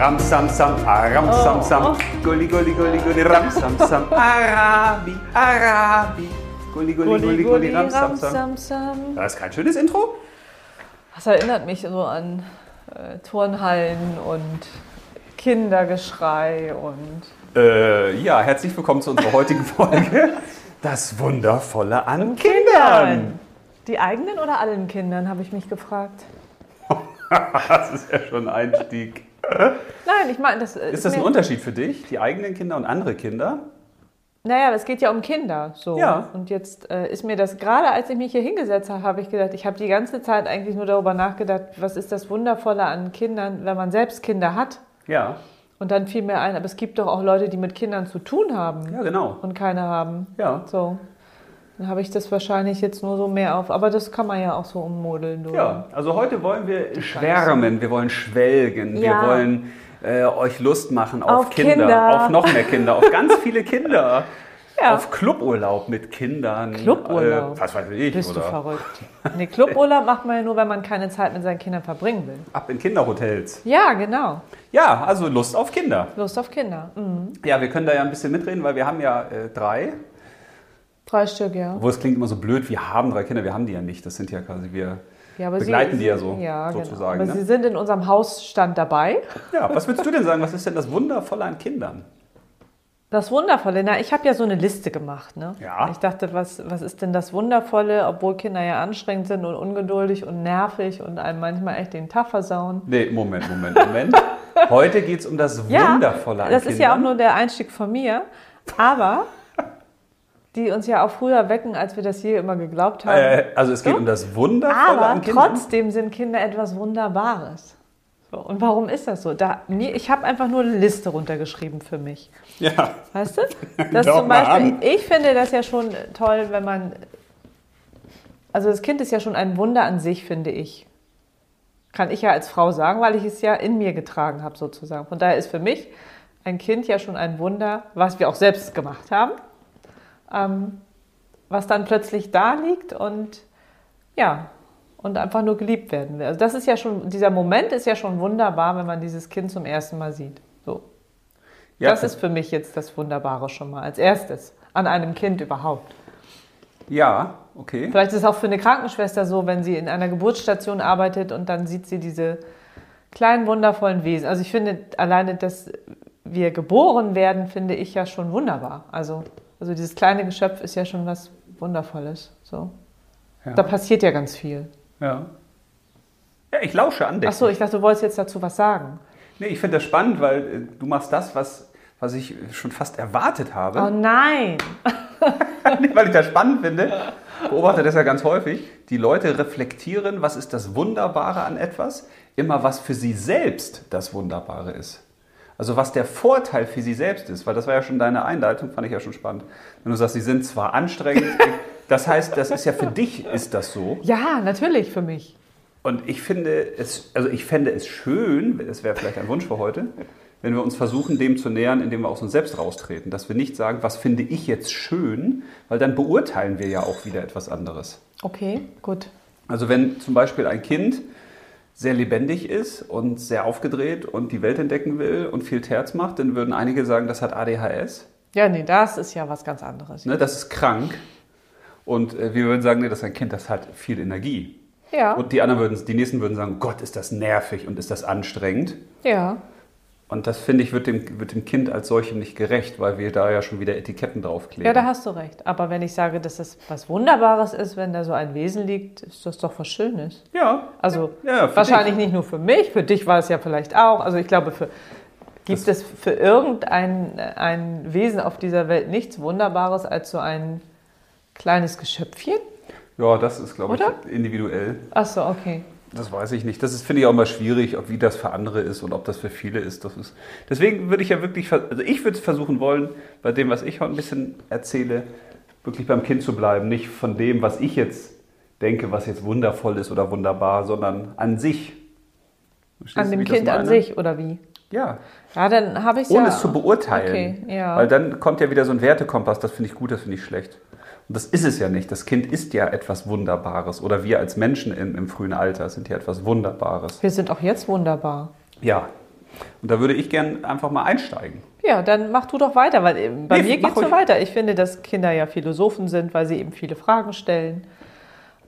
Aram sam sam, aram Oh, sam sam, oh. gulli gulli gulli gulli ram sam sam, Arabi, Arabi, gulli gulli gulli gulli ram sam sam. Das ist kein schönes Intro? Das erinnert mich so an äh, Turnhallen und Kindergeschrei und Äh, ja, herzlich willkommen zu unserer heutigen Folge. Das Wundervolle an Kindern. Die eigenen oder allen Kindern, habe ich mich gefragt. Das ist ja schon ein Einstieg. Nein, ich meine, das Ist das ein Unterschied für dich, die eigenen Kinder und andere Kinder? Naja, es geht ja um Kinder. So. Ja. Und jetzt äh, ist mir das, gerade als ich mich hier hingesetzt habe, habe ich gedacht, ich habe die ganze Zeit eigentlich nur darüber nachgedacht, was ist das Wundervolle an Kindern, wenn man selbst Kinder hat. Ja, Und dann fiel mir ein, aber es gibt doch auch Leute, die mit Kindern zu tun haben ja genau. und keine haben. Ja. So. Dann habe ich das wahrscheinlich jetzt nur so mehr auf. Aber das kann man ja auch so ummodeln. Du. Ja, also heute wollen wir schwärmen, wir wollen schwelgen, wir Ja. wollen äh, euch Lust machen auf, Auf Kinder, Kinder. auf noch mehr Kinder, auf ganz viele Kinder. Ja. Auf Cluburlaub mit Kindern. Cluburlaub? Äh, was weiß ich, Bist oder du verrückt? Nee, Cluburlaub macht man ja nur, wenn man keine Zeit mit seinen Kindern verbringen will. ab in Kinderhotels. Ja, genau. Ja, also Lust auf Kinder. Lust auf Kinder. Mhm. Ja, wir können da ja ein bisschen mitreden, weil wir haben ja äh, drei. Drei Stück, ja. Wo es klingt immer so blöd, wir haben drei Kinder, wir haben die ja nicht. Das sind ja quasi wir. ja aber begleiten sie, die ja so, ja, sozusagen, Genau. Aber ne? sie sind in unserem Hausstand dabei. Ja, was würdest du denn sagen? Was ist denn das Wundervolle an Kindern? Das Wundervolle, na, ich habe ja so eine Liste gemacht. Ne? Ja. Ich dachte, was, was ist denn das Wundervolle, obwohl Kinder ja anstrengend sind und ungeduldig und nervig und einem manchmal echt den Tag versauen. Nee, Moment, Moment, Moment. Heute geht es um das Ja, Wundervolle an das Kindern. ist ja auch nur der Einstieg von mir. Aber die uns ja auch früher wecken, als wir das je immer geglaubt haben. Äh, also es geht So? um das Wundervolle Aber trotzdem sind Kinder etwas Wunderbares. So, und warum ist das so? Da, mir, ich habe einfach nur eine Liste runtergeschrieben für mich. Ja. Weißt du? Das Doch zum Beispiel, ich finde das ja schon toll, wenn man. Also das Kind ist ja schon ein Wunder an sich, finde ich. Kann ich ja als Frau sagen, weil ich es ja in mir getragen habe, sozusagen. Von daher ist für mich ein Kind ja schon ein Wunder, was wir auch selbst gemacht haben, ähm, was dann plötzlich da liegt und ja, und einfach nur geliebt werden will. Also das ist ja schon, dieser Moment ist ja schon wunderbar, wenn man dieses Kind zum ersten Mal sieht. So. Ja, Das ist für mich jetzt das Wunderbare schon mal als erstes an einem Kind überhaupt. ja, okay. Vielleicht ist es auch für eine Krankenschwester so, wenn sie in einer Geburtsstation arbeitet und dann sieht sie diese kleinen wundervollen Wesen. Also ich finde alleine, dass wir geboren werden, finde ich ja schon wunderbar. Also, also dieses kleine Geschöpf ist ja schon was Wundervolles. So. Ja. Da passiert ja ganz viel. ja. ja, ich lausche Ach andächtig. so, ich dachte, du wolltest jetzt dazu was sagen. Nee, ich finde das spannend, weil äh, du machst das, was, was ich schon fast erwartet habe. Oh nein! Nicht, weil ich das spannend finde. Beobachte das ja ganz häufig. Die Leute reflektieren, was ist das Wunderbare an etwas, immer was für sie selbst das Wunderbare ist. Also was der Vorteil für sie selbst ist, weil das war ja schon deine Einleitung, fand ich ja schon spannend. Wenn du sagst, sie sind zwar anstrengend, das heißt, das ist ja für dich ist das so. Ja, natürlich für mich. Und ich finde es, also ich fände es schön, das wäre vielleicht ein Wunsch für heute, wenn wir uns versuchen, dem zu nähern, indem wir aus uns selbst raustreten. Dass wir nicht sagen, was finde ich jetzt schön, weil dann beurteilen wir ja auch wieder etwas anderes. Okay, gut. Also wenn zum Beispiel ein Kind sehr lebendig ist und sehr aufgedreht und die Welt entdecken will und viel Terz macht, dann würden einige sagen, das hat ADHS, Ja, nee, das ist ja was ganz anderes. ne, das ist krank. Und äh, wir würden sagen, nee, das ist ein Kind, das hat viel Energie. Ja, Und die anderen würden, die nächsten würden sagen, Gott, ist das nervig und ist das anstrengend. ja. Und das finde ich wird dem, wird dem Kind als solchem nicht gerecht, weil wir da ja schon wieder Etiketten draufkleben. Ja, da hast du recht. Aber wenn ich sage, dass das was Wunderbares ist, wenn da so ein Wesen liegt, ist das doch was Schönes. ja, Also Ja, für wahrscheinlich nicht nur für mich, für dich war es ja vielleicht auch. Also ich glaube, für, gibt es für irgendein ein Wesen auf dieser Welt nichts Wunderbares als so ein kleines Geschöpfchen? ja, das ist, glaube Oder? ich, individuell. Ach so, okay. Das weiß ich nicht. Das ist, finde ich, auch mal schwierig, ob wie das für andere ist und ob das für viele ist. Das ist deswegen würde ich ja wirklich, also ich würde versuchen wollen, bei dem, was ich heute ein bisschen erzähle, wirklich beim Kind zu bleiben. Nicht von dem, was ich jetzt denke, was jetzt wundervoll ist oder wunderbar, sondern an sich. Verstehst An dem Kind an sich, oder wie? Ja, Ja, dann habe ich es ohne ja. es zu beurteilen. Okay, ja. Weil dann kommt ja wieder so ein Wertekompass, das finde ich gut, das finde ich schlecht. Und das ist es ja nicht. Das Kind ist ja etwas Wunderbares. Oder wir als Menschen im, im frühen Alter sind ja etwas Wunderbares. Wir sind auch jetzt wunderbar. Ja. Und da würde ich gern einfach mal einsteigen. Ja, dann mach du doch weiter, weil äh, bei Nee, mir geht es so weiter. Ich finde, dass Kinder ja Philosophen sind, weil sie eben viele Fragen stellen.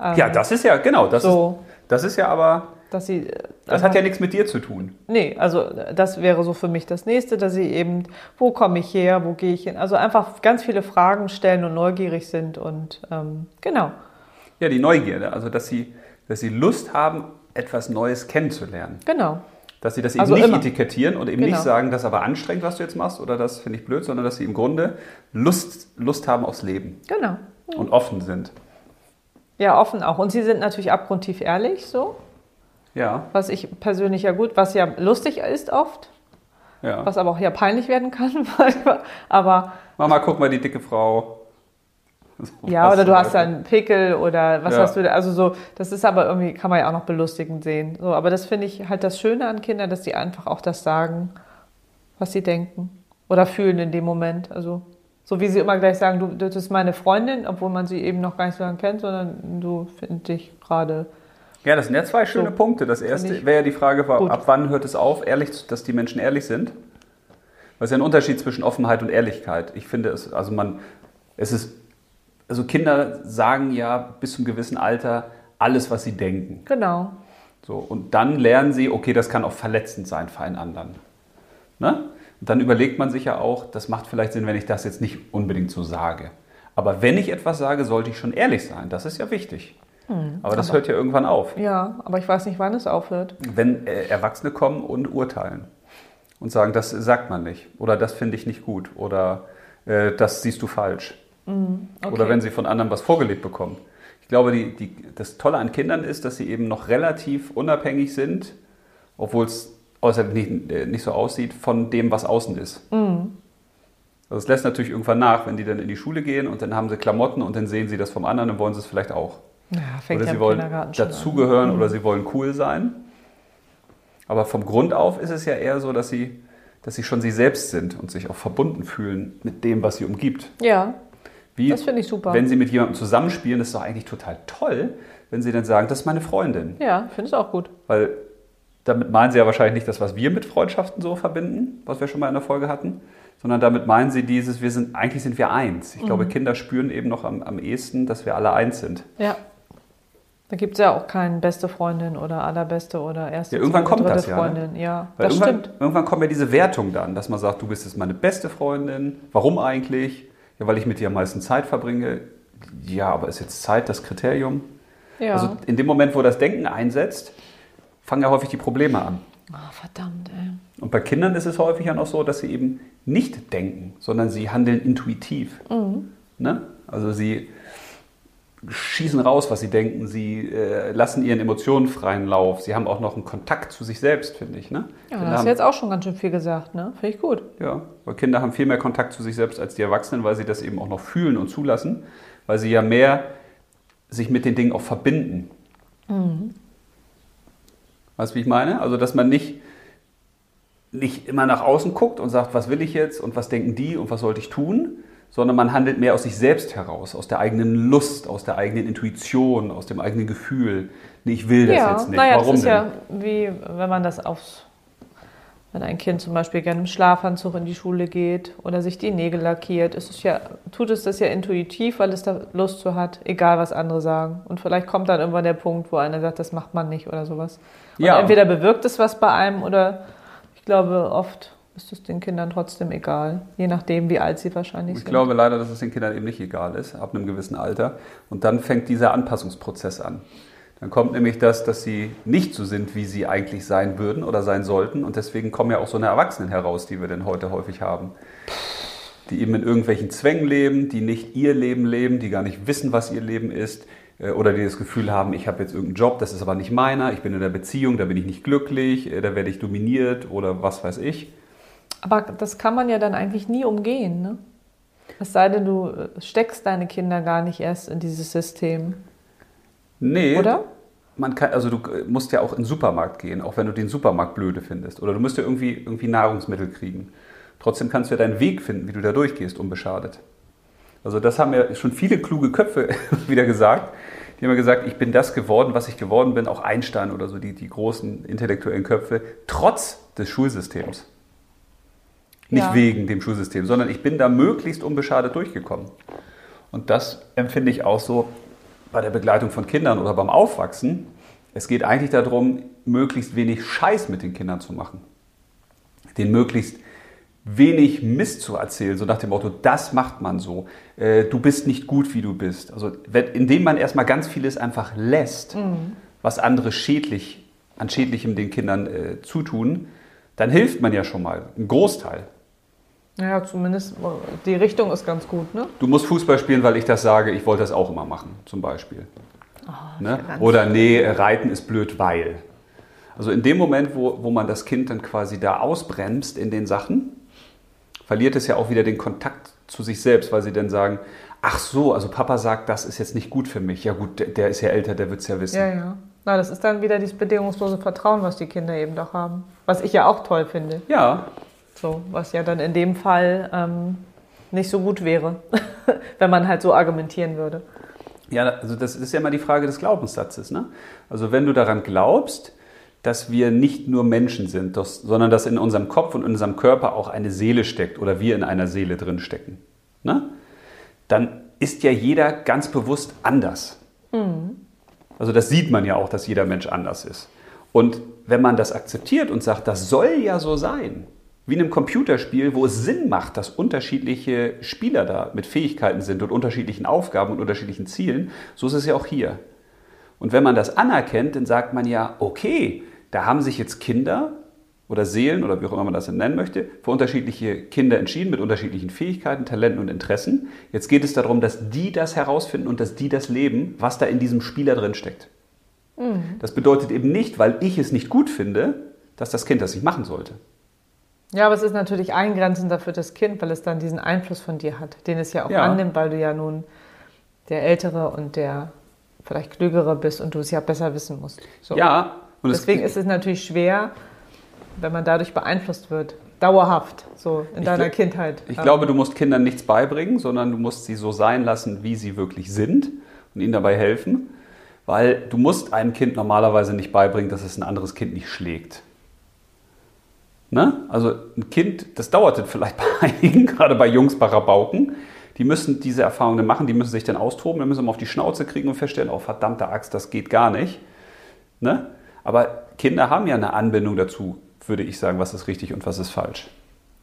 Ähm, Ja, das ist ja, genau, das, so, ist, das ist ja aber, dass sie. äh, das hat ja nichts mit dir zu tun. Nee, also das wäre so für mich das nächste, dass sie eben, wo komme ich her, wo gehe ich hin? Also einfach ganz viele Fragen stellen und neugierig sind und ähm, genau. Ja, die Neugierde, also dass sie, dass sie Lust haben, etwas Neues kennenzulernen. Genau. Dass sie das eben Also nicht immer. etikettieren und eben Genau. nicht sagen, das ist aber anstrengend, was du jetzt machst oder das finde ich blöd, sondern dass sie im Grunde Lust, Lust haben aufs Leben Genau. und offen sind. Ja, offen auch. Und sie sind natürlich abgrundtief ehrlich, so, Ja, was ich persönlich ja gut, was ja lustig ist oft, ja. was aber auch ja peinlich werden kann. aber Mama, guck mal, die dicke Frau. So, ja, oder du hast da einen Pickel oder was Ja. hast du da? Also so, das ist aber irgendwie, kann man ja auch noch belustigend sehen. So, aber das finde ich halt das Schöne an Kindern, dass die einfach auch das sagen, was sie denken oder fühlen in dem Moment. Also so wie sie immer gleich sagen, du, das ist meine Freundin, obwohl man sie eben noch gar nicht so lange kennt, sondern du findest dich gerade. Ja, das sind ja zwei schöne So, Punkte. Das erste wäre ja die Frage, war, ab wann hört es auf, ehrlich, dass die Menschen ehrlich sind? Was ist ja ein Unterschied zwischen Offenheit und Ehrlichkeit. Ich finde es, also man, es ist, also Kinder sagen ja bis zum gewissen Alter alles, was sie denken. Genau. So, und dann lernen sie, okay, das kann auch verletzend sein für einen anderen. Ne? Und dann überlegt man sich ja auch, das macht vielleicht Sinn, wenn ich das jetzt nicht unbedingt so sage. Aber wenn ich etwas sage, sollte ich schon ehrlich sein. Das ist ja wichtig. Aber das hört ja irgendwann auf, Ja, aber ich weiß nicht, wann es aufhört. wenn äh, Erwachsene kommen und urteilen und sagen, das sagt man nicht oder das finde ich nicht gut oder äh, das siehst du falsch. Okay. Oder wenn sie von anderen was vorgelebt bekommen. Ich glaube, die, die, das Tolle an Kindern ist, dass sie eben noch relativ unabhängig sind, obwohl es äußerlich nicht, äh, nicht so aussieht, von dem, was außen ist. Mhm. Also es lässt natürlich irgendwann nach, wenn die dann in die Schule gehen und dann haben sie Klamotten und dann sehen sie das vom anderen, dann wollen sie es vielleicht auch. Ja, fängt oder sie wollen dazugehören oder sie wollen cool sein. Aber vom Grund auf ist es ja eher so, dass sie, dass sie schon sie selbst sind und sich auch verbunden fühlen mit dem, was sie umgibt. Ja, Wie, das finde ich super. wenn sie mit jemandem zusammenspielen, das ist doch eigentlich total toll, wenn sie dann sagen, das ist meine Freundin. ja, finde ich auch gut. Weil damit meinen sie ja wahrscheinlich nicht das, was wir mit Freundschaften so verbinden, was wir schon mal in der Folge hatten, sondern damit meinen sie dieses, wir sind, eigentlich sind wir eins. Ich Mhm. glaube, Kinder spüren eben noch am, am ehesten, dass wir alle eins sind. Ja. Da gibt es ja auch keinen beste Freundin oder allerbeste oder erste, Ja, irgendwann kommt dritte das ja, ne? Freundin. Ja, Weil das irgendwann, stimmt. irgendwann kommt ja diese Wertung dann, dass man sagt, du bist jetzt meine beste Freundin. Warum eigentlich? Ja, weil ich mit dir am meisten Zeit verbringe. Ja, aber ist jetzt Zeit das Kriterium? Ja. Also in dem Moment, wo das Denken einsetzt, fangen ja häufig die Probleme an. Ah, verdammt, ey. Und bei Kindern ist es häufig ja noch so, dass sie eben nicht denken, sondern sie handeln intuitiv. Ne? Also sie schießen raus, was sie denken, sie äh, lassen ihren Emotionen freien Lauf. Sie haben auch noch einen Kontakt zu sich selbst, finde ich. Ne? Ja, Kinder hast haben- du jetzt auch schon ganz schön viel gesagt, ne? Finde ich gut. Ja, weil Kinder haben viel mehr Kontakt zu sich selbst als die Erwachsenen, weil sie das eben auch noch fühlen und zulassen, weil sie ja mehr sich mit den Dingen auch verbinden. Weißt du, wie ich meine? Also, dass man nicht, nicht immer nach außen guckt und sagt, was will ich jetzt und was denken die und was sollte ich tun, sondern man handelt mehr aus sich selbst heraus, aus der eigenen Lust, aus der eigenen Intuition, aus dem eigenen Gefühl. Nee, ich will das ja, jetzt nicht. naja, Warum das ist denn? ja wie, wenn man das aufs, wenn ein Kind zum Beispiel gerne im Schlafanzug in die Schule geht oder sich die Nägel lackiert, ist es ja, tut es das ja intuitiv, weil es da Lust zu hat, egal was andere sagen. Und vielleicht kommt dann irgendwann der Punkt, wo einer sagt, das macht man nicht oder sowas. Und Ja. entweder bewirkt es was bei einem oder ich glaube, oft ist es den Kindern trotzdem egal, je nachdem, wie alt sie wahrscheinlich Ich sind. glaube leider, dass es den Kindern eben nicht egal ist, ab einem gewissen Alter. Und dann fängt dieser Anpassungsprozess an. Dann kommt nämlich das, dass sie nicht so sind, wie sie eigentlich sein würden oder sein sollten. Und deswegen kommen ja auch so eine Erwachsenen heraus, die wir denn heute häufig haben. Die eben in irgendwelchen Zwängen leben, die nicht ihr Leben leben, die gar nicht wissen, was ihr Leben ist. äh, Oder die das Gefühl haben, ich habe jetzt irgendeinen Job, das ist aber nicht meiner, ich bin in der Beziehung, da bin ich nicht glücklich, äh, da werde ich dominiert oder was weiß ich. Aber das kann man ja dann eigentlich nie umgehen, ne? Es sei denn, du äh, steckst deine Kinder gar nicht erst in dieses System, Nee, oder? Man kann, also du musst ja auch in den Supermarkt gehen, auch wenn du den Supermarkt blöde findest. Oder du musst ja irgendwie, irgendwie Nahrungsmittel kriegen. Trotzdem kannst du ja deinen Weg finden, wie du da durchgehst, unbeschadet. Also das haben ja schon viele kluge Köpfe wieder gesagt. Die haben ja gesagt, ich bin das geworden, was ich geworden bin, auch Einstein oder so, die, die großen intellektuellen Köpfe, trotz des Schulsystems. Nicht Ja. wegen dem Schulsystem, sondern ich bin da möglichst unbeschadet durchgekommen. Und das empfinde ich auch so bei der Begleitung von Kindern oder beim Aufwachsen. Es geht eigentlich darum, möglichst wenig Scheiß mit den Kindern zu machen. Den möglichst wenig Mist zu erzählen, so nach dem Motto, das macht man so, äh, du bist nicht gut, wie du bist. Also wenn, indem man erstmal ganz vieles einfach lässt, was andere schädlich, an Schädlichem den Kindern äh, zutun, dann hilft man ja schon mal, ein Großteil. Ja, zumindest die Richtung ist ganz gut, ne? Du musst Fußball spielen, weil ich das sage, ich wollte das auch immer machen, zum Beispiel. ne? ja ganz Oder nee, Reiten ist blöd, weil. Also in dem Moment, wo, wo man das Kind dann quasi da ausbremst in den Sachen, verliert es ja auch wieder den Kontakt zu sich selbst, weil sie dann sagen, ach so, also Papa sagt, das ist jetzt nicht gut für mich. Ja gut, der, der ist ja älter, der wird es ja wissen. Ja, ja. Na, das ist dann wieder dieses bedingungslose Vertrauen, was die Kinder eben doch haben. Was ich ja auch toll finde. ja, So, was ja dann in dem Fall ähm, nicht so gut wäre, wenn man halt so argumentieren würde. Ja, also das ist ja immer die Frage des Glaubenssatzes. Ne? Also wenn du daran glaubst, dass wir nicht nur Menschen sind, das, sondern dass in unserem Kopf und in unserem Körper auch eine Seele steckt oder wir in einer Seele drin stecken, ne? dann ist ja jeder ganz bewusst anders. Also das sieht man ja auch, dass jeder Mensch anders ist. Und wenn man das akzeptiert und sagt, das soll ja so sein, wie in einem Computerspiel, wo es Sinn macht, dass unterschiedliche Spieler da mit Fähigkeiten sind und unterschiedlichen Aufgaben und unterschiedlichen Zielen, so ist es ja auch hier. Und wenn man das anerkennt, dann sagt man ja, okay, da haben sich jetzt Kinder oder Seelen oder wie auch immer man das nennen möchte, für unterschiedliche Kinder entschieden mit unterschiedlichen Fähigkeiten, Talenten und Interessen. Jetzt geht es darum, dass die das herausfinden und dass die das leben, was da in diesem Spieler drin steckt. Das bedeutet eben nicht, weil ich es nicht gut finde, dass das Kind das nicht machen sollte. Ja, aber es ist natürlich eingrenzender für das Kind, weil es dann diesen Einfluss von dir hat, den es ja auch Ja. annimmt, weil du ja nun der Ältere und der vielleicht Klügere bist und du es ja besser wissen musst. So. Ja, und es- Deswegen ist es natürlich schwer, wenn man dadurch beeinflusst wird, dauerhaft, so in Ich deiner gl- Kindheit. Ich glaube, du musst Kindern nichts beibringen, sondern du musst sie so sein lassen, wie sie wirklich sind und ihnen dabei helfen. Weil du musst einem Kind normalerweise nicht beibringen, dass es ein anderes Kind nicht schlägt. Ne? Also ein Kind, das dauert vielleicht bei einigen, gerade bei Jungs bei Rabauken, die müssen diese Erfahrungen machen, die müssen sich dann austoben, dann müssen sie mal auf die Schnauze kriegen und feststellen, oh verdammte Axt, das geht gar nicht. Ne? Aber Kinder haben ja eine Anbindung dazu, würde ich sagen, was ist richtig und was ist falsch.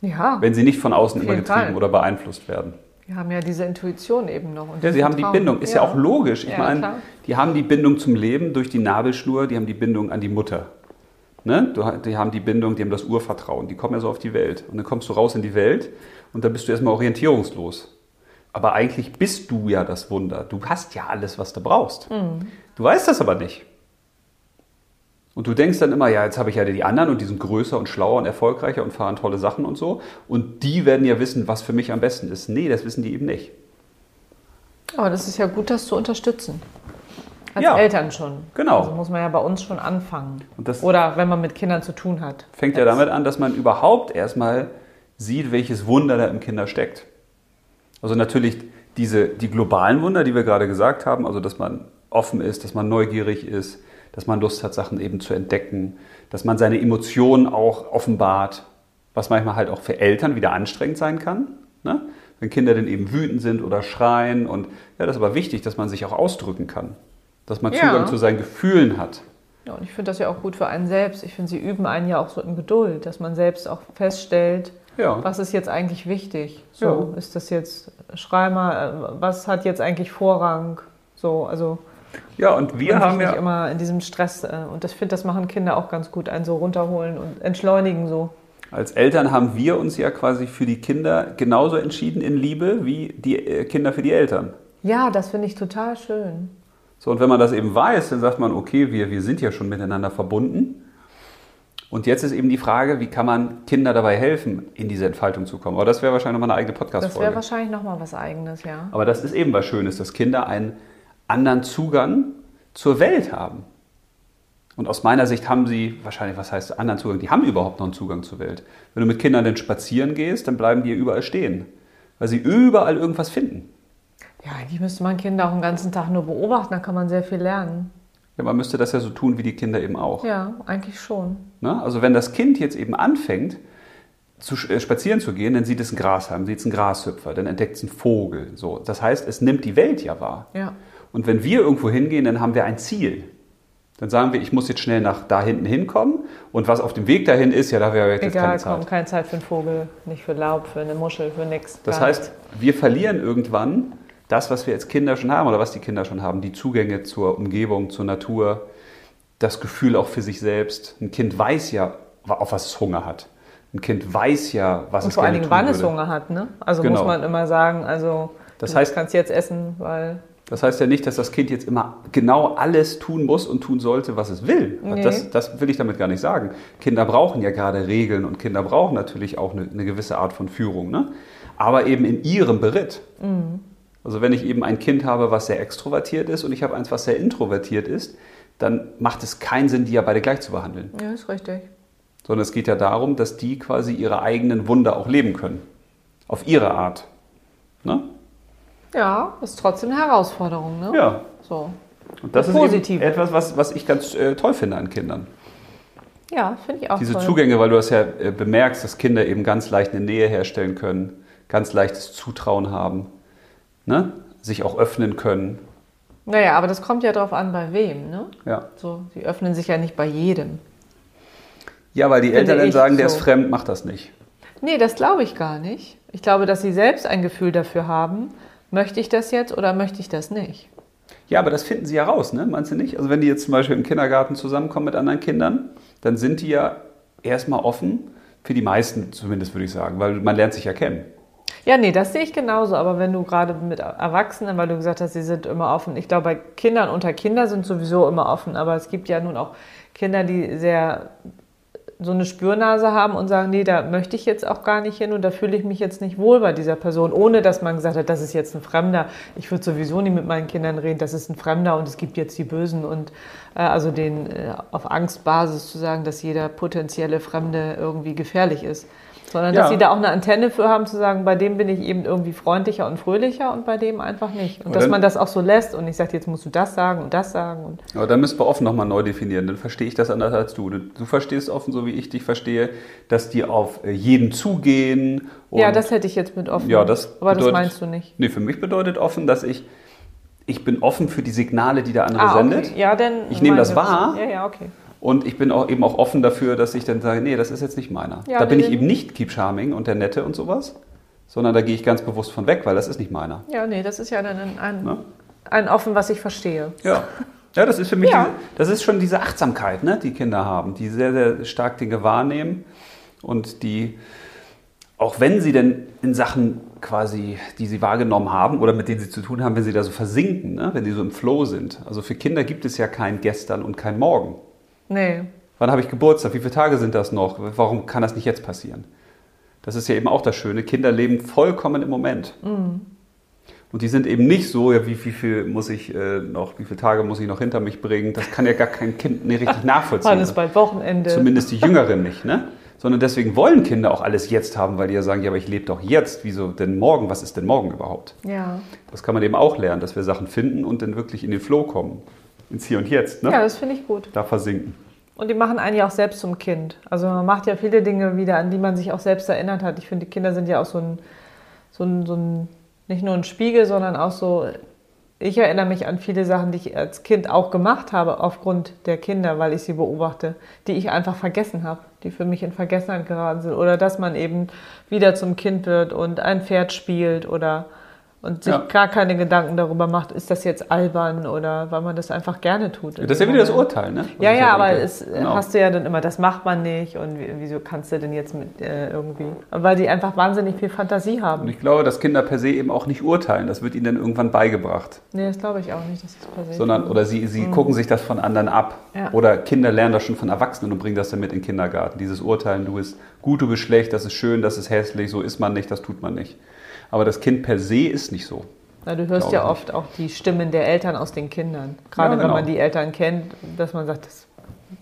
Ja, Wenn sie nicht von außen Auf immer jeden getrieben Fall. oder beeinflusst werden. wir haben ja diese Intuition eben noch. Ja, sie haben die. Bindung. Ist ja, auch logisch. Ich Ja, meine, klar. die haben die Bindung zum Leben durch die Nabelschnur, die haben die Bindung an die Mutter. Ne? Die haben die Bindung, die haben das Urvertrauen. Die kommen ja so auf die Welt. Und dann kommst du raus in die Welt und dann bist du erstmal orientierungslos. Aber eigentlich bist du ja das Wunder. Du hast ja alles, was du brauchst. Mhm. Du weißt das aber nicht. Und du denkst dann immer, ja, jetzt habe ich ja die anderen und die sind größer und schlauer und erfolgreicher und fahren tolle Sachen und so. Und die werden ja wissen, was für mich am besten ist. Nee, das wissen die eben nicht. Aber das ist ja gut, das zu unterstützen. Als Ja. Eltern schon. Genau. Also muss man ja bei uns schon anfangen. Oder wenn man mit Kindern zu tun hat. fängt ja damit an, dass man überhaupt erstmal sieht, welches Wunder da im Kinder steckt. Also natürlich diese, die globalen Wunder, die wir gerade gesagt haben, also dass man offen ist, dass man neugierig ist, dass man Lust hat, Sachen eben zu entdecken, dass man seine Emotionen auch offenbart, was manchmal halt auch für Eltern wieder anstrengend sein kann. Ne? Wenn Kinder dann eben wütend sind oder schreien. Und ja, das ist aber wichtig, dass man sich auch ausdrücken kann. Dass man Ja. Zugang zu seinen Gefühlen hat. Ja, und ich finde das ja auch gut für einen selbst. Ich finde, sie üben einen ja auch so in Geduld, dass man selbst auch feststellt, Ja. was ist jetzt eigentlich wichtig. So, ist das jetzt Schreimer, äh, was hat jetzt eigentlich Vorrang? So, also Ja, und wir und haben ja. immer in diesem Stress. äh, Und das finde, das machen Kinder auch ganz gut, einen so runterholen und entschleunigen so. Als Eltern haben wir uns ja quasi für die Kinder genauso entschieden in Liebe wie die äh, Kinder für die Eltern. Ja, das finde ich total schön. So, und wenn man das eben weiß, dann sagt man, okay, wir, wir sind ja schon miteinander verbunden. Und jetzt ist eben die Frage, wie kann man Kinder dabei helfen, in diese Entfaltung zu kommen. Aber das wäre wahrscheinlich nochmal eine eigene Das wäre Podcast-Folge. wahrscheinlich nochmal was Eigenes, ja. Aber das ist eben was Schönes, dass Kinder einen anderen Zugang zur Welt haben. Und aus meiner Sicht haben sie, wahrscheinlich, was heißt anderen Zugang? Die haben überhaupt noch einen Zugang zur Welt. Wenn du mit Kindern denn spazieren gehst, dann bleiben die überall stehen. Weil sie überall irgendwas finden. Ja, eigentlich müsste man Kinder auch den ganzen Tag nur beobachten, da kann man sehr viel lernen. Ja, man müsste das ja so tun wie die Kinder eben auch. Ja, eigentlich schon. Ne? Also wenn das Kind jetzt eben anfängt, zu, äh, spazieren zu gehen, dann sieht es einen Grashalm, sieht es einen Grashüpfer, dann entdeckt es einen Vogel. So. Das heißt, es nimmt die Welt ja wahr. Ja. Und wenn wir irgendwo hingehen, dann haben wir ein Ziel. Dann sagen wir, ich muss jetzt schnell nach da hinten hinkommen. Und was auf dem Weg dahin ist, ja, da wäre jetzt Egal, keine Zeit. komm, keine Zeit für einen Vogel, nicht für Laub, für eine Muschel, für nichts. Das heißt, wir verlieren irgendwann das, was wir als Kinder schon haben oder was die Kinder schon haben, die Zugänge zur Umgebung, zur Natur, das Gefühl auch für sich selbst. Ein Kind weiß ja, auf was es Hunger hat. Ein Kind weiß ja, was und es vor allen gerne Dingen, tun wann es würde. Hunger hat, ne? Also Genau. muss man immer sagen, also Das du heißt- kannst jetzt essen, weil Das heißt ja nicht, dass das Kind jetzt immer genau alles tun muss und tun sollte, was es will. Nee. Das, das will ich damit gar nicht sagen. Kinder brauchen ja gerade Regeln und Kinder brauchen natürlich auch eine, eine gewisse Art von Führung. Ne? Aber eben in ihrem Beritt. Mhm. Also wenn ich eben ein Kind habe, was sehr extrovertiert ist und ich habe eins, was sehr introvertiert ist, dann macht es keinen Sinn, die ja beide gleich zu behandeln. ja, ist richtig. Sondern es geht ja darum, dass die quasi ihre eigenen Wunder auch leben können. Auf ihre Art. Ne? Ja, ist trotzdem eine Herausforderung, ne? Ja. So. Und das Positiv. ist etwas, was, was ich ganz äh, toll finde an Kindern. Ja, finde ich auch Diese toll. Zugänge, weil du das ja äh, bemerkst, dass Kinder eben ganz leicht eine Nähe herstellen können, ganz leichtes Zutrauen haben, ne? sich auch öffnen können. Naja, aber das kommt ja drauf an, bei wem, ne? Ja, So, die öffnen sich ja nicht bei jedem. ja weil die Finde Eltern dann sagen, der so. ist fremd, mach das nicht. Nee, das glaube ich gar nicht. Ich glaube, dass sie selbst ein Gefühl dafür haben, möchte ich das jetzt oder möchte ich das nicht? Ja, aber das finden sie ja raus, ne? meinst du nicht? Also wenn die jetzt zum Beispiel im Kindergarten zusammenkommen mit anderen Kindern, dann sind die ja erstmal offen, für die meisten zumindest würde ich sagen, weil man lernt sich ja kennen. Ja, nee, das sehe ich genauso. Aber wenn du gerade mit Erwachsenen, weil du gesagt hast, sie sind immer offen. Ich glaube, bei Kindern unter Kinder sind sowieso immer offen. Aber es gibt ja nun auch Kinder, die sehr so eine Spürnase haben und sagen, nee, da möchte ich jetzt auch gar nicht hin und da fühle ich mich jetzt nicht wohl bei dieser Person, ohne dass man gesagt hat, das ist jetzt ein Fremder. Ich würde sowieso nie mit meinen Kindern reden, das ist ein Fremder und es gibt jetzt die Bösen und äh, also den äh, auf Angstbasis zu sagen, dass jeder potenzielle Fremde irgendwie gefährlich ist. Sondern dass Ja. sie da auch eine Antenne für haben, zu sagen, bei dem bin ich eben irgendwie freundlicher und fröhlicher und bei dem einfach nicht. Und Und dass dann- man das auch so lässt und nicht sagt, jetzt musst du das sagen und das sagen. Und Aber dann müssen wir offen nochmal neu definieren. Dann verstehe ich das anders als du. Du verstehst offen, so wie ich dich verstehe, dass die auf äh, jeden zugehen. Ja, das hätte ich jetzt mit offen. Ja, das Aber das bedeutet- meinst du nicht. Nee, für mich bedeutet offen, dass ich, ich bin offen für die Signale, die der andere Ah, sendet. okay. Ja, denn Ich nehme das wahr. Ja, ja, okay. Und ich bin auch eben auch offen dafür, dass ich dann sage, nee, das ist jetzt nicht meiner. Ja, da bin ich eben nicht Keep Charming und der Nette und sowas, sondern da gehe ich ganz bewusst von weg, weil das ist nicht meiner. Ja, nee, das ist ja dann ein, ein, Ne? ein offen, was ich verstehe. Ja. Ja, das ist für mich, Ja. diese, das ist schon diese Achtsamkeit, ne, die Kinder haben, die sehr, sehr stark Dinge wahrnehmen und die, auch wenn sie denn in Sachen quasi, die sie wahrgenommen haben oder mit denen sie zu tun haben, wenn sie da so versinken, ne, wenn sie so im Flow sind. Also für Kinder gibt es ja kein Gestern und kein Morgen. Nee. Wann habe ich Geburtstag? Wie viele Tage sind das noch? Warum kann das nicht jetzt passieren? Das ist ja eben auch das Schöne. Kinder leben vollkommen im Moment. Und die sind eben nicht so, ja, wie, wie viel muss ich äh, noch, wie viele Tage muss ich noch hinter mich bringen? Das kann ja gar kein Kind nicht richtig nachvollziehen. Wann ist bald Wochenende? Zumindest die Jüngeren nicht, ne? Sondern deswegen wollen Kinder auch alles jetzt haben, weil die ja sagen, ja, aber ich lebe doch jetzt. Wieso denn morgen? Was ist denn morgen überhaupt? Ja. Das kann man eben auch lernen, dass wir Sachen finden und dann wirklich in den Flow kommen. Ins Hier und Jetzt, ne? ja, das finde ich gut. Da versinken. Und die machen einen ja auch selbst zum Kind. Also man macht ja viele Dinge wieder, an die man sich auch selbst erinnert hat. Ich finde, die Kinder sind ja auch so ein, so ein, so ein nicht nur ein Spiegel, sondern auch so, ich erinnere mich an viele Sachen, die ich als Kind auch gemacht habe, aufgrund der Kinder, weil ich sie beobachte, die ich einfach vergessen habe, die für mich in Vergessenheit geraten sind. Oder dass man eben wieder zum Kind wird und ein Pferd spielt oder und sich Ja. gar keine Gedanken darüber macht, ist das jetzt albern oder weil man das einfach gerne tut. Das ist ja wieder das. Urteil, ne? Ja, ja, aber es Genau. hast du ja dann immer, das macht man nicht und wie- wieso kannst du denn jetzt mit äh, irgendwie? Weil die einfach wahnsinnig viel Fantasie Und haben. ich glaube, dass Kinder per se eben auch nicht urteilen. Das wird ihnen dann irgendwann beigebracht. Nee, das glaube ich auch nicht, dass das passiert. Sondern, oder sie, sie gucken sich das von anderen ab. Ja. Oder Kinder lernen das schon von Erwachsenen und bringen das dann mit in den Kindergarten. Dieses Urteilen, du bist gut, du bist schlecht, das ist schön, das ist hässlich, so ist man nicht, das tut man nicht. Aber das Kind per se ist nicht so. Na, du hörst ja oft auch die Stimmen der Eltern aus den Kindern. Gerade Ja, genau. wenn man die Eltern kennt, dass man sagt, das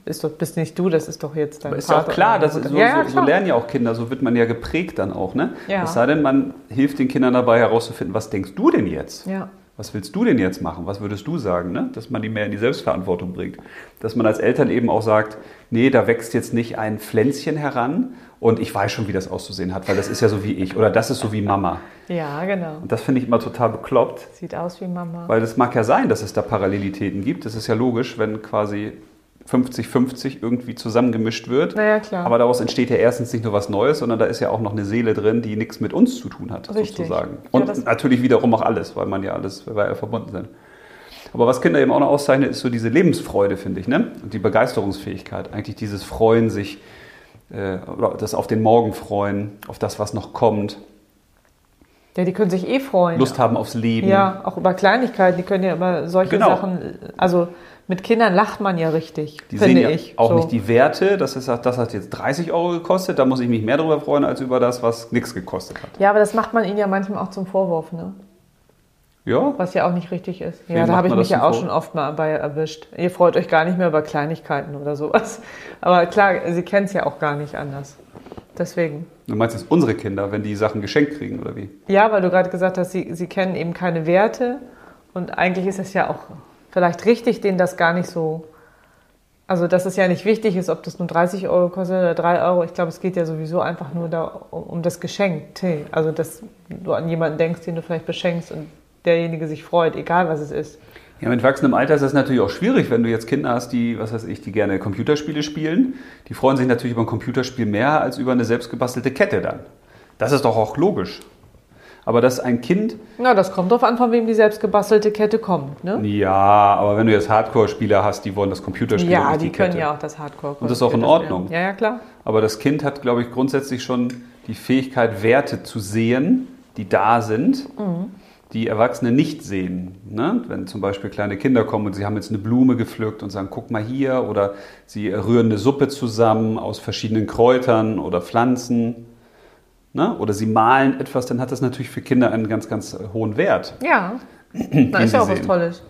ist doch, bist nicht du, das ist doch jetzt dein Aber ist ja auch Vater klar, dass Mutter. so, ja, ja, so, so lernen ja auch Kinder, so wird man ja geprägt dann auch. Ne? Ja. Es sei denn, man hilft den Kindern dabei herauszufinden, was denkst du denn jetzt? Ja, Was willst du denn jetzt machen? Was würdest du sagen? Ne? Dass man die mehr in die Selbstverantwortung bringt. Dass man als Eltern eben auch sagt, nee, da wächst jetzt nicht ein Pflänzchen heran und ich weiß schon, wie das auszusehen hat, weil das ist ja so wie ich oder das ist so wie Mama. Ja, genau. Und das finde ich immer total bekloppt. Sieht aus wie Mama. Weil es mag ja sein, dass es da Parallelitäten gibt. Das ist ja logisch, wenn quasi 50-50 irgendwie zusammengemischt wird. Naja, klar. Aber daraus entsteht ja erstens nicht nur was Neues, sondern da ist ja auch noch eine Seele drin, die nichts mit uns zu tun hat, Richtig. sozusagen. Ja, Und das- natürlich wiederum auch alles, weil man ja alles, weil wir ja verbunden sind. Aber was Kinder eben auch noch auszeichnet, ist so diese Lebensfreude, finde ich, ne? Und die Begeisterungsfähigkeit. Eigentlich dieses Freuen, sich, äh, oder das auf den Morgen freuen, auf das, was noch kommt. Ja, die können sich eh freuen. Lust haben aufs Leben. Ja, auch über Kleinigkeiten. Die können ja über solche Genau. Sachen. Also mit Kindern lacht man ja richtig, Die finde sehen ja ich. auch so. nicht die Werte, das, ist, das hat jetzt 30 Euro gekostet, da muss ich mich mehr darüber freuen, als über das, was nichts gekostet hat. Ja, aber das macht man ihnen ja manchmal auch zum Vorwurf, ne? Ja, Was ja auch nicht richtig ist. Wem ja, da habe ich mich ja auch schon oft mal bei erwischt. Ihr freut euch gar nicht mehr über Kleinigkeiten oder sowas. Aber klar, sie kennen es ja auch gar nicht anders. Deswegen. du meinst jetzt unsere Kinder, wenn die Sachen geschenkt kriegen oder wie? Ja, weil du gerade gesagt hast, sie, sie kennen eben keine Werte. Und eigentlich ist es ja auch vielleicht richtig, denen das gar nicht so. Also, dass es ja nicht wichtig ist, ob das nur 30 Euro kostet oder 3 Euro. Ich glaube, es geht ja sowieso einfach nur da um, um das Geschenk. Tee. Also, dass du an jemanden denkst, den du vielleicht beschenkst und derjenige sich freut, egal was es ist. Ja, mit wachsendem Alter ist das natürlich auch schwierig, wenn du jetzt Kinder hast, die, was weiß ich, die gerne Computerspiele spielen. Die freuen sich natürlich über ein Computerspiel mehr als über eine selbstgebastelte Kette dann. Das ist doch auch logisch. Aber dass ein Kind, Na, das kommt drauf an, von wem die selbstgebastelte Kette kommt. Ne? ja, aber wenn du jetzt Hardcore-Spieler hast, die wollen das Computerspiel Ja, die die Kette. können ja auch das Hardcore. Und das ist auch in Ordnung. Ja, ja, klar. Aber das Kind hat, glaube ich, grundsätzlich schon die Fähigkeit, Werte zu sehen, die da sind, die Erwachsene nicht sehen. Ne? Wenn zum Beispiel kleine Kinder kommen und sie haben jetzt eine Blume gepflückt und sagen, guck mal hier, oder sie rühren eine Suppe zusammen aus verschiedenen Kräutern oder Pflanzen. Ne? Oder sie malen etwas, dann hat das natürlich für Kinder einen ganz, ganz hohen Wert. Ja, da ist ja auch was. Tolles.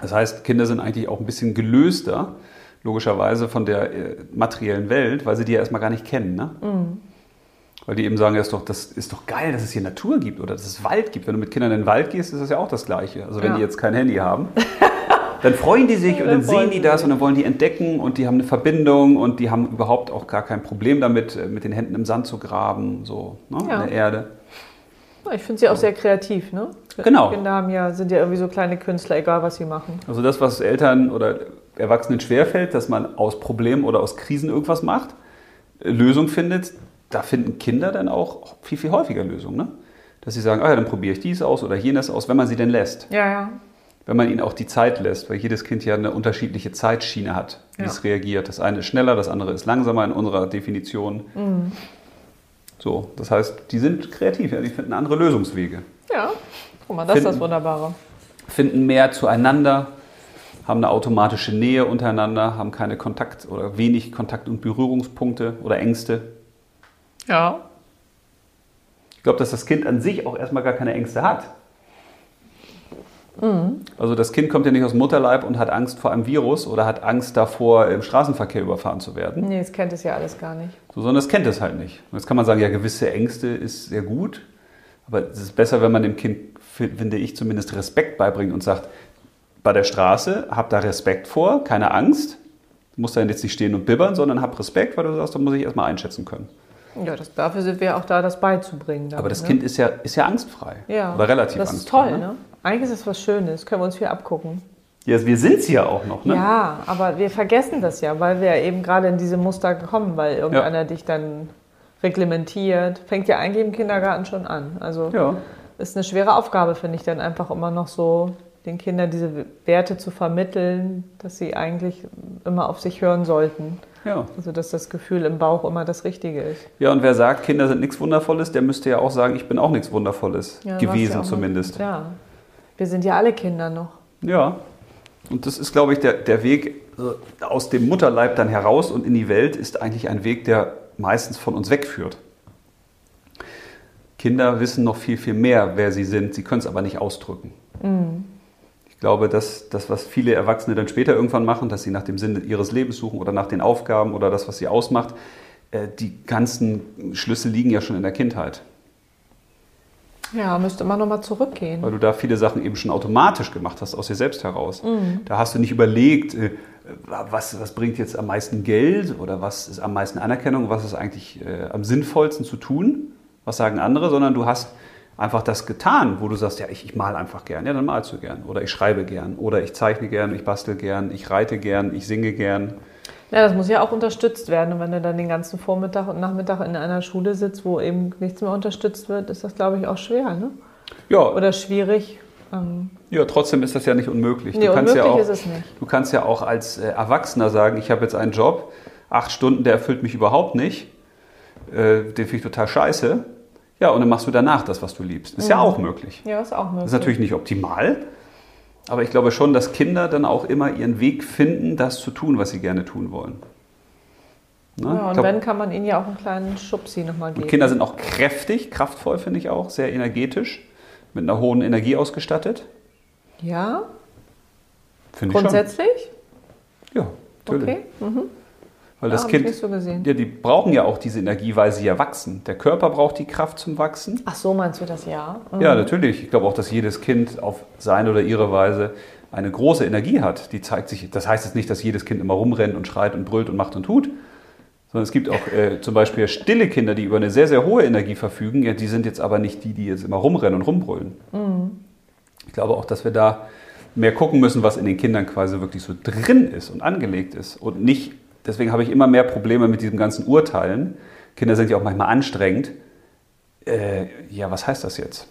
Das heißt, Kinder sind eigentlich auch ein bisschen gelöster, logischerweise, von der äh, materiellen Welt, weil sie die ja erstmal gar nicht kennen. Ne? Weil die eben sagen, ja, ist doch, das ist doch geil, dass es hier Natur gibt oder dass es Wald gibt. Wenn du mit Kindern in den Wald gehst, ist das ja auch das Gleiche. Also wenn Ja. die jetzt kein Handy haben, dann freuen die sich und dann sehen die das und dann wollen die entdecken und die haben eine Verbindung und die haben überhaupt auch gar kein Problem damit, äh, mit den Händen im Sand zu graben, so ne, Ja. in der Erde. Ich finde sie auch sehr kreativ, ne? Genau. Kinder haben ja, sind ja irgendwie so kleine Künstler, egal was sie machen. Also das, was Eltern oder Erwachsenen schwerfällt, dass man aus Problemen oder aus Krisen irgendwas macht, äh, Lösung findet, da finden Kinder dann auch viel, viel häufiger Lösungen. Ne? Dass sie sagen, ah ja, dann probiere ich dies aus oder jenes aus, wenn man sie denn lässt. Ja, ja. Wenn man ihnen auch die Zeit lässt, weil jedes Kind ja eine unterschiedliche Zeitschiene hat, wie Ja. es reagiert. Das eine ist schneller, das andere ist langsamer in unserer Definition. Mhm. So, das heißt, die sind kreativ, ja, die finden andere Lösungswege. Ja, guck mal, das ist das Finden- Wunderbare. finden mehr zueinander, haben eine automatische Nähe untereinander, haben keine Kontakt oder wenig Kontakt- und Berührungspunkte oder Ängste. Ja. Ich glaube, dass das Kind an sich auch erstmal gar keine Ängste hat. Mhm. Also das Kind kommt ja nicht aus dem Mutterleib und hat Angst vor einem Virus oder hat Angst davor, im Straßenverkehr überfahren zu werden, Nee, das kennt es ja alles gar nicht. so, sondern es kennt es halt nicht. Und jetzt kann man sagen, ja, gewisse Ängste ist sehr gut, aber es ist besser, wenn man dem Kind, finde ich, zumindest Respekt beibringt und sagt, bei der Straße, hab da Respekt vor, keine Angst. Du musst da jetzt nicht stehen und bibbern, sondern hab Respekt, weil du sagst, da muss ich erstmal einschätzen können. Ja, das, dafür sind wir auch da, das beizubringen. dann, Aber das ne? Kind ist ja, ist ja angstfrei. ja. Oder relativ Das ist angstfrei. toll, ne? Eigentlich ist es was Schönes, können wir uns viel abgucken. Ja, wir sind es ja auch noch, ne? Ja, aber wir vergessen das ja, weil wir eben gerade in diese Muster kommen, weil irgendeiner dich dann reglementiert. Fängt ja eigentlich im Kindergarten schon an. Also Ja. ist eine schwere Aufgabe, finde ich, dann einfach immer noch so den Kindern diese Werte zu vermitteln, dass sie eigentlich immer auf sich hören sollten. ja. Also dass das Gefühl im Bauch immer das Richtige ist. Ja, und wer sagt, Kinder sind nichts Wundervolles, der müsste ja auch sagen, ich bin auch nichts Wundervolles. Ja, gewesen zumindest. Ja. Wir sind ja alle Kinder noch. Ja. Und das ist, glaube ich, der, der Weg äh, aus dem Mutterleib dann heraus und in die Welt ist eigentlich ein Weg, der meistens von uns wegführt. Kinder wissen noch viel, viel mehr, wer sie sind. Sie können es aber nicht ausdrücken. Ich glaube, dass das, was viele Erwachsene dann später irgendwann machen, dass sie nach dem Sinn ihres Lebens suchen oder nach den Aufgaben oder das, was sie ausmacht, äh, die ganzen Schlüssel liegen ja schon in der Kindheit. Ja, müsste man nochmal zurückgehen. weil du da viele Sachen eben schon automatisch gemacht hast, aus dir selbst heraus. Da hast du nicht überlegt, äh, was, was bringt jetzt am meisten Geld oder was ist am meisten Anerkennung, was ist eigentlich äh, am sinnvollsten zu tun, was sagen andere, sondern du hast einfach das getan, wo du sagst, ja, ich, ich mal einfach gern, ja, dann malst du gern oder ich schreibe gern oder ich zeichne gern, ich bastel gern, ich reite gern, ich singe gern. Ja, das muss ja auch unterstützt werden. Und wenn du dann den ganzen Vormittag und Nachmittag in einer Schule sitzt, wo eben nichts mehr unterstützt wird, ist das, glaube ich, auch schwer, ne? Ja, Oder schwierig. Ähm, ja, trotzdem ist das ja nicht unmöglich. nee, du kannst ja unmöglich auch, ist es nicht. Du kannst ja auch als äh, Erwachsener sagen, ich habe jetzt einen Job, acht Stunden, der erfüllt mich überhaupt nicht, äh, den finde ich total scheiße. Ja, und dann machst du danach das, was du liebst. Ist ja auch möglich. Ja, ist auch möglich. Das ist natürlich nicht optimal, aber ich glaube schon, dass Kinder dann auch immer ihren Weg finden, das zu tun, was sie gerne tun wollen. Ne? ja, und glaub, wenn, kann man ihnen ja auch einen kleinen Schubsi nochmal geben. und Kinder sind auch kräftig, kraftvoll, finde ich auch, sehr energetisch, mit einer hohen Energie ausgestattet. Ja, Finde ich schon. grundsätzlich? Ja, natürlich. Okay. Mhm. Weil Ja, das Kind, so gesehen. ja, die brauchen ja auch diese Energie, weil sie ja wachsen. Der Körper braucht die Kraft zum Wachsen. Ach so, meinst du das ja? Mhm. Ja, natürlich. Ich glaube auch, dass jedes Kind auf seine oder ihre Weise eine große Energie hat. Die zeigt sich. Das heißt jetzt nicht, dass jedes Kind immer rumrennt und schreit und brüllt und macht und tut. Sondern es gibt auch äh, zum Beispiel stille Kinder, die über eine sehr, sehr hohe Energie verfügen. Ja, die sind jetzt aber nicht die, die jetzt immer rumrennen und rumbrüllen. Ich glaube auch, dass wir da mehr gucken müssen, was in den Kindern quasi wirklich so drin ist und angelegt ist. Und nicht, deswegen habe ich immer mehr Probleme mit diesem ganzen Urteilen. Kinder sind ja auch manchmal anstrengend. Äh, ja, was heißt das jetzt?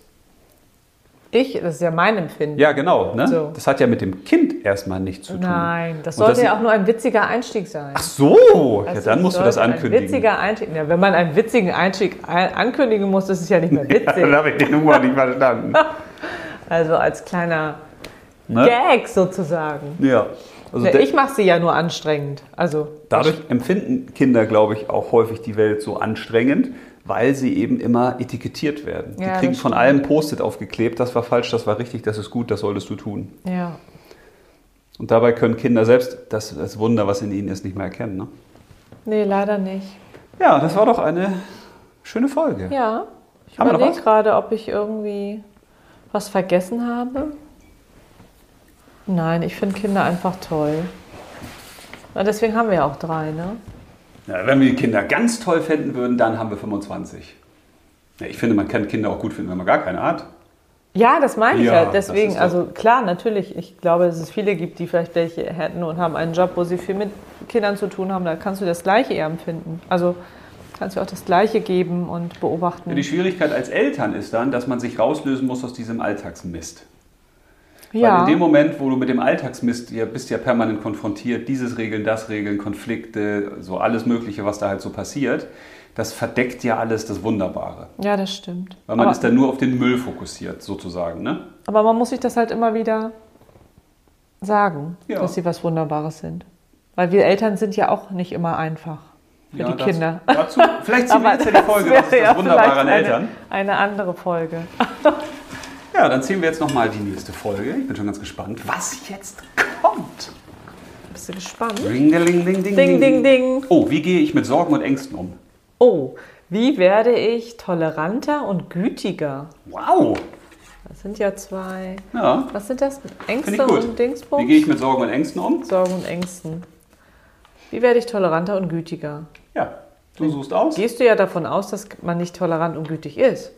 Ich, das ist ja mein Empfinden. Ja, genau. Ne? So. Das hat ja mit dem Kind erstmal nichts zu tun. Nein, das sollte das- ja auch nur ein witziger Einstieg sein. Ach so, ja, Das dann musst du das ankündigen. Ein witziger Einstieg. Ja, wenn man einen witzigen Einstieg ein- ankündigen muss, ist es ja nicht mehr dann witzig. habe ich den Humor nicht verstanden. Also als kleiner Ne? Gag sozusagen. Ja. Also Ja, ich mache sie ja nur anstrengend. Also Dadurch empfinden Kinder, glaube ich, auch häufig die Welt so anstrengend, weil sie eben immer etikettiert werden. Ja, die kriegen von allem Post-it aufgeklebt, das war falsch, das war richtig, das ist gut, das solltest du tun. ja. Und dabei können Kinder selbst das, das Wunder, was in ihnen ist, nicht mehr erkennen. Ne? Nee, leider nicht. Ja, das war doch eine schöne Folge. Ja. Ich überlege gerade, ob ich irgendwie was vergessen habe. Nein, ich finde Kinder einfach toll. Na, deswegen haben wir ja auch drei, ne? Ja, wenn wir die Kinder ganz toll finden würden, dann haben wir 25. Ja, ich finde, man kann Kinder auch gut finden, wenn man gar keine hat. Ja, das meine ich Ja, das Deswegen, doch- also klar, natürlich. Ich glaube, dass es viele gibt, die vielleicht welche hätten und haben einen Job, wo sie viel mit Kindern zu tun haben. Da kannst du das Gleiche eher empfinden. Also kannst du auch das Gleiche geben und beobachten. Ja, die Schwierigkeit als Eltern ist dann, dass man sich rauslösen muss aus diesem Alltagsmist. Weil in dem Moment, wo du mit dem Alltagsmist, ja, bist ja permanent konfrontiert, dieses Regeln, das Regeln, Konflikte, so alles Mögliche, was da halt so passiert, das verdeckt ja alles das Wunderbare. ja, das stimmt. Weil man aber, ist dann nur auf den Müll fokussiert, sozusagen. Ne? aber man muss sich das halt immer wieder sagen, Ja. dass sie was Wunderbares sind. Weil wir Eltern sind ja auch nicht immer einfach für Ja, die dazu- Kinder. Dazu, vielleicht ziehen wir jetzt ja die Folge, was ist das ja Wunderbare an Eltern? Eine, eine andere Folge. Ja, dann ziehen wir jetzt nochmal die nächste Folge. Ich bin schon ganz gespannt, was jetzt kommt. Bist du gespannt? Ringeling, ding, ding, Ding, ding, ding. Oh, wie gehe ich mit Sorgen und Ängsten um? Oh, wie werde ich toleranter und gütiger? Wow! Das sind ja zwei. Ja, Was sind das? Ängste und Dingsbums? Wie gehe ich mit Sorgen und Ängsten um? Sorgen und Ängsten. Wie werde ich toleranter und gütiger? Ja, du suchst aus. Gehst du ja davon aus, dass man nicht tolerant und gütig ist.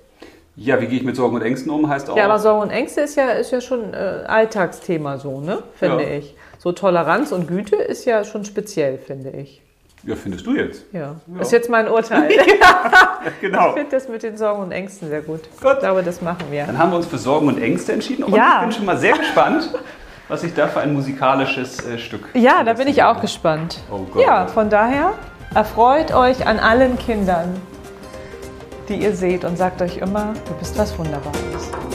Ja, wie gehe ich mit Sorgen und Ängsten um, heißt auch. Ja, aber Sorgen und Ängste ist ja, ist ja schon äh, Alltagsthema so, ne? Finde Ja. ich. So Toleranz und Güte ist ja schon speziell, finde ich. ja, findest du jetzt? Ja. Ja. Ist jetzt mein Urteil. ich Genau. finde das mit den Sorgen und Ängsten sehr gut. Gut. Ich glaube, das machen wir. Dann haben wir uns für Sorgen und Ängste entschieden und Ja. ich bin schon mal sehr gespannt, was ich da für ein musikalisches äh, Stück. Ja, da bin ich auch gespannt. Oh Gott. Ja, von daher erfreut euch an allen Kindern, die ihr seht und sagt euch immer, du bist was Wunderbares.